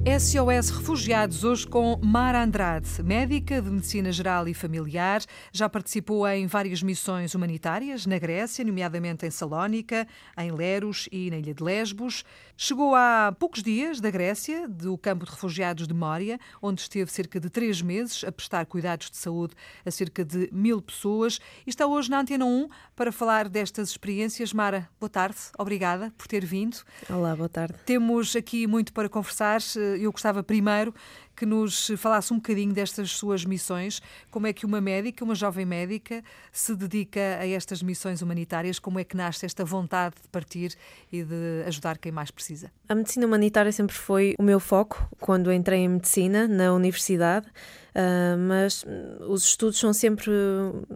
SOS Refugiados, hoje com Mara Andrade, médica de medicina geral e familiar. Já participou em várias missões humanitárias na Grécia, nomeadamente em Salónica, em Leros e na Ilha de Lesbos. Chegou há poucos dias da Grécia, do campo de refugiados de Mória, onde esteve cerca de três meses a prestar cuidados de saúde a cerca de mil pessoas. E está hoje na Antena 1 para falar destas experiências. Mara, boa tarde, obrigada por ter vindo. Olá, boa tarde. Temos aqui muito para conversar. Eu gostava primeiro que nos falasse um bocadinho destas suas missões, como é que uma médica, uma jovem médica, se dedica a estas missões humanitárias, como é que nasce esta vontade de partir e de ajudar quem mais precisa? A medicina humanitária sempre foi o meu foco quando entrei em medicina na universidade. Uh, mas os estudos são sempre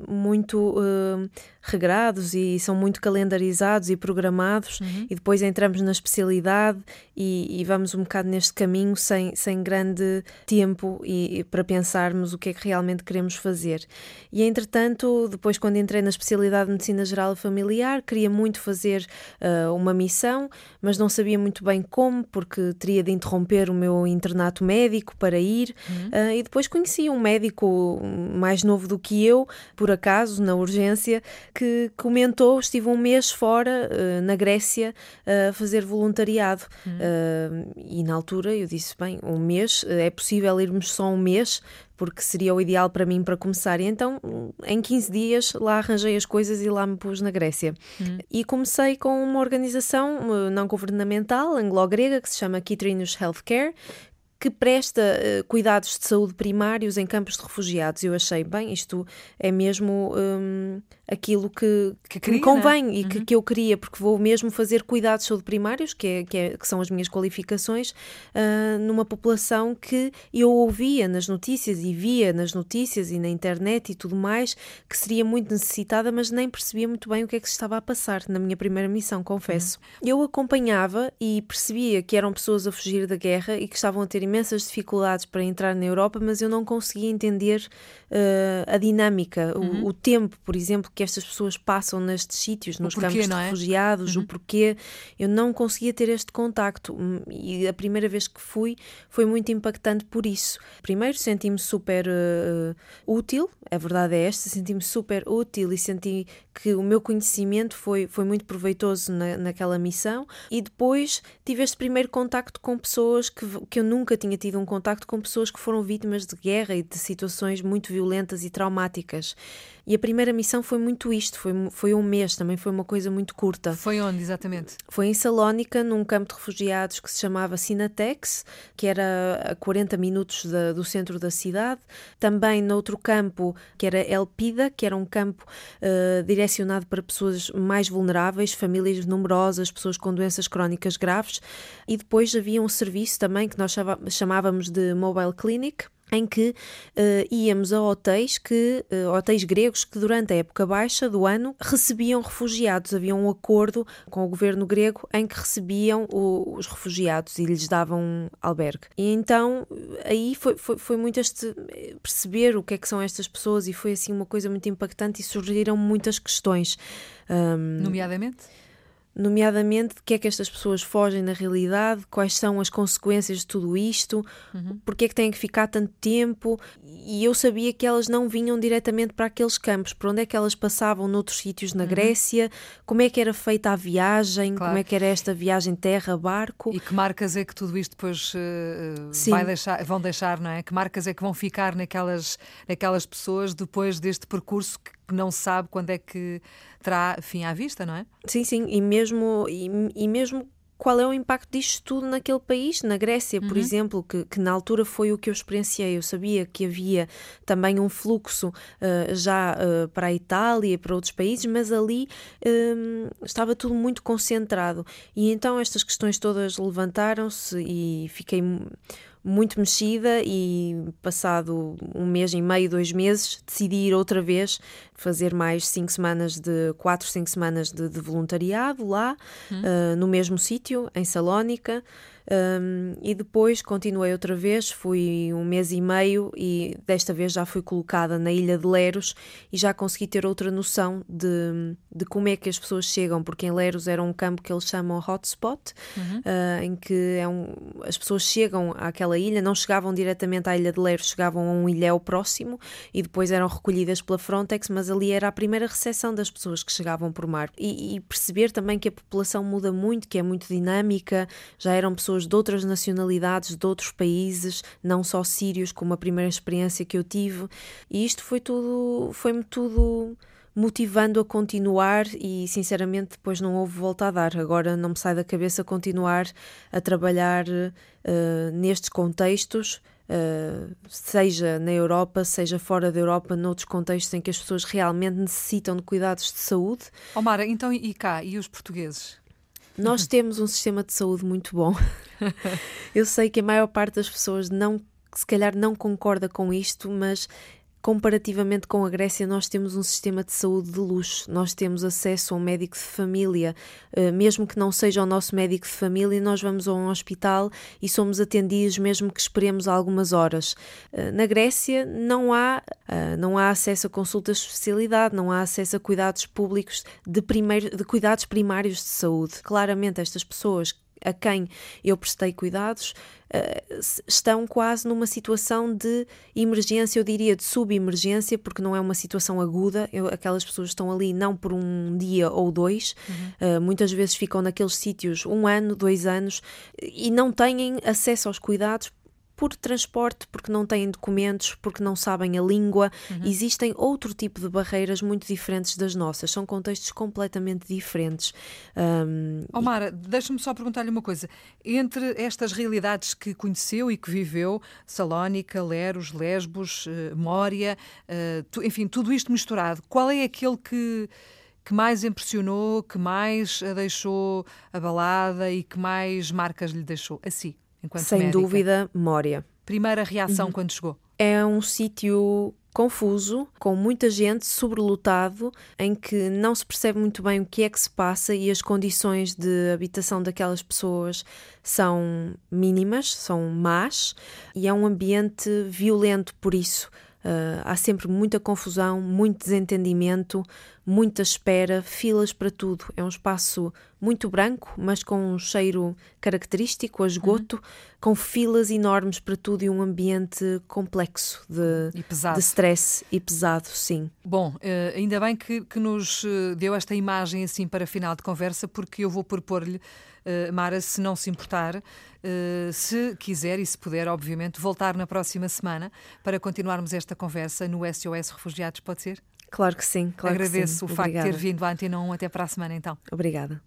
muito uh, regrados e são muito calendarizados e programados, uhum. e depois entramos na especialidade e, e, vamos um bocado neste caminho sem, sem grande tempo e, para pensarmos o que é que realmente queremos fazer. E entretanto, depois, quando entrei na especialidade de Medicina Geral e Familiar, queria muito fazer uh, uma missão, mas não sabia muito bem como, porque teria de interromper o meu internato médico para ir, uhum. e depois conheci um médico mais novo do que eu, por acaso, na urgência, que comentou: estive um mês fora, uh, na Grécia, uh, a fazer voluntariado. Uhum. Uh, e na altura eu disse: bem, um mês, é possível irmos só um mês? porque seria o ideal para mim para começar. E então, em 15 dias, lá arranjei as coisas e lá me pus na Grécia. Uhum. E comecei com uma organização não governamental anglo-grega que se chama Kitrinos Healthcare, que presta uh, cuidados de saúde primários em campos de refugiados. Eu achei, bem, isto é mesmo um, aquilo que, que, que me convém né? e que, uhum. que, eu queria, porque vou mesmo fazer cuidados de saúde primários, que, é, que, é, que são as minhas qualificações, uh, numa população que eu ouvia nas notícias e via nas notícias e na internet e tudo mais, que seria muito necessitada, mas nem percebia muito bem o que é que se estava a passar na minha primeira missão, confesso. Uhum. Eu acompanhava e percebia que eram pessoas a fugir da guerra e que estavam a ter imensas dificuldades para entrar na Europa, mas eu não conseguia entender uh, a dinâmica, uhum. o, o, tempo, por exemplo, que estas pessoas passam nestes sítios, nos porquê, campos de é? refugiados, uhum. o porquê. Eu não conseguia ter este contacto hum, e a primeira vez que fui foi muito impactante por isso. Primeiro senti-me super uh, útil, a verdade é esta, senti-me super útil e senti que o meu conhecimento foi, foi muito proveitoso na, naquela missão e depois tive este primeiro contacto com pessoas que, que eu nunca tinha tido um contacto com pessoas que foram vítimas de guerra e de situações muito violentas e traumáticas. E a primeira missão foi muito isto, foi, foi um mês, também foi uma coisa muito curta. Foi onde exatamente? Foi em Salónica, num campo de refugiados que se chamava Sinatex, que era a 40 minutos da, do centro da cidade. Também noutro campo, que era Elpida, que era um campo uh, direcionado para pessoas mais vulneráveis, famílias numerosas, pessoas com doenças crónicas graves. E depois havia um serviço também que nós chamávamos de Mobile Clinic, em que uh, íamos a hotéis que uh, hotéis gregos que durante a época baixa do ano recebiam refugiados. Havia um acordo com o governo grego em que recebiam o, os refugiados e lhes davam albergue. E então aí foi, foi, foi muito este perceber o que é que são estas pessoas e foi assim uma coisa muito impactante e surgiram muitas questões. Um, Nomeadamente? Nomeadamente de que é que estas pessoas fogem na realidade, quais são as consequências de tudo isto, uhum. porque é que têm que ficar tanto tempo. E eu sabia que elas não vinham diretamente para aqueles campos, por onde é que elas passavam noutros sítios na uhum. Grécia, como é que era feita a viagem, claro. como é que era esta viagem terra-barco. E que marcas é que tudo isto depois uh, vai deixar, vão deixar, não é? Que marcas é que vão ficar naquelas, naquelas pessoas depois deste percurso que que não sabe quando é que terá fim à vista, não é? Sim, sim, e mesmo, e, e mesmo qual é o impacto disto tudo naquele país, na Grécia, por uhum. exemplo, que, que, na altura foi o que eu experienciei. Eu sabia que havia também um fluxo uh, já uh, para a Itália e para outros países, mas ali uh, estava tudo muito concentrado. E então estas questões todas levantaram-se e fiquei muito mexida e passado um mês e meio, dois meses, decidi ir outra vez fazer mais cinco semanas de quatro, cinco semanas de, de voluntariado lá, hum. uh, no mesmo sítio, em Salónica. Um, e depois continuei outra vez, fui um mês e meio e desta vez já fui colocada na ilha de Leros e já consegui ter outra noção de, de como é que as pessoas chegam, porque em Leros era um campo que eles chamam hotspot, uhum. uh, em que é um, as pessoas chegam àquela ilha, não chegavam diretamente à ilha de Leros, chegavam a um ilhéu próximo e depois eram recolhidas pela Frontex, mas ali era a primeira recepção das pessoas que chegavam por mar. E, e perceber também que a população muda muito, que é muito dinâmica, já eram pessoas pessoas de outras nacionalidades, de outros países, não só sírios, como a primeira experiência que eu tive. E isto foi tudo, foi-me tudo motivando a continuar e sinceramente depois não houve volta a dar. Agora não me sai da cabeça continuar a trabalhar uh, nestes contextos. Uh, seja na Europa, seja fora da Europa, noutros contextos em que as pessoas realmente necessitam de cuidados de saúde. Omar, então e cá? E os portugueses? Nós temos um sistema de saúde muito bom. Eu sei que a maior parte das pessoas não, se calhar não concorda com isto, mas comparativamente com a Grécia, nós temos um sistema de saúde de luxo. Nós temos acesso a um médico de família, eh, mesmo que não seja o nosso médico de família, nós vamos a um hospital e somos atendidos mesmo que esperemos algumas horas. Eh, na Grécia não há, eh, não há acesso a consultas de especialidade, não há acesso a cuidados públicos de, primeiro, de cuidados primários de saúde. Claramente estas pessoas a quem eu prestei cuidados uh, estão quase numa situação de emergência, eu diria de subemergência, porque não é uma situação aguda. Eu, aquelas pessoas estão ali não por um dia ou dois, uhum. uh, muitas vezes ficam naqueles sítios um ano, dois anos e não têm acesso aos cuidados por transporte, porque não têm documentos, porque não sabem a língua. Uhum. Existem outro tipo de barreiras muito diferentes das nossas, são contextos completamente diferentes. Um, Omar, deixa-me só perguntar-lhe uma coisa. Entre estas realidades que conheceu e que viveu, Salónica, Leros, Lesbos, uh, Mória, uh, tu, enfim, tudo isto misturado, qual é aquele que que mais impressionou, que mais a deixou abalada e que mais marcas lhe deixou? Assim enquanto Sem médica? dúvida, Mória. Primeira reação uhum. quando chegou? É um sítio confuso, com muita gente, sobrelotado, em que não se percebe muito bem o que é que se passa e as condições de habitação daquelas pessoas são mínimas, são más, e é um ambiente violento por isso. Uh, há sempre muita confusão, muito desentendimento, muita espera, filas para tudo. É um espaço muito branco, mas com um cheiro característico, a esgoto, uhum. com filas enormes para tudo e um ambiente complexo de, de stress e pesado, sim. Bom, uh, ainda bem que, que nos eh, deu esta imagem assim para final de conversa, porque eu vou propor-lhe uh, Mara, se não se importar, uh, se quiser e se puder, obviamente, voltar na próxima semana para continuarmos esta conversa no SOS Refugiados, pode ser? Claro que sim. Claro Agradeço sim. o facto de ter vindo à Antena 1. Até para a semana, então. Obrigada.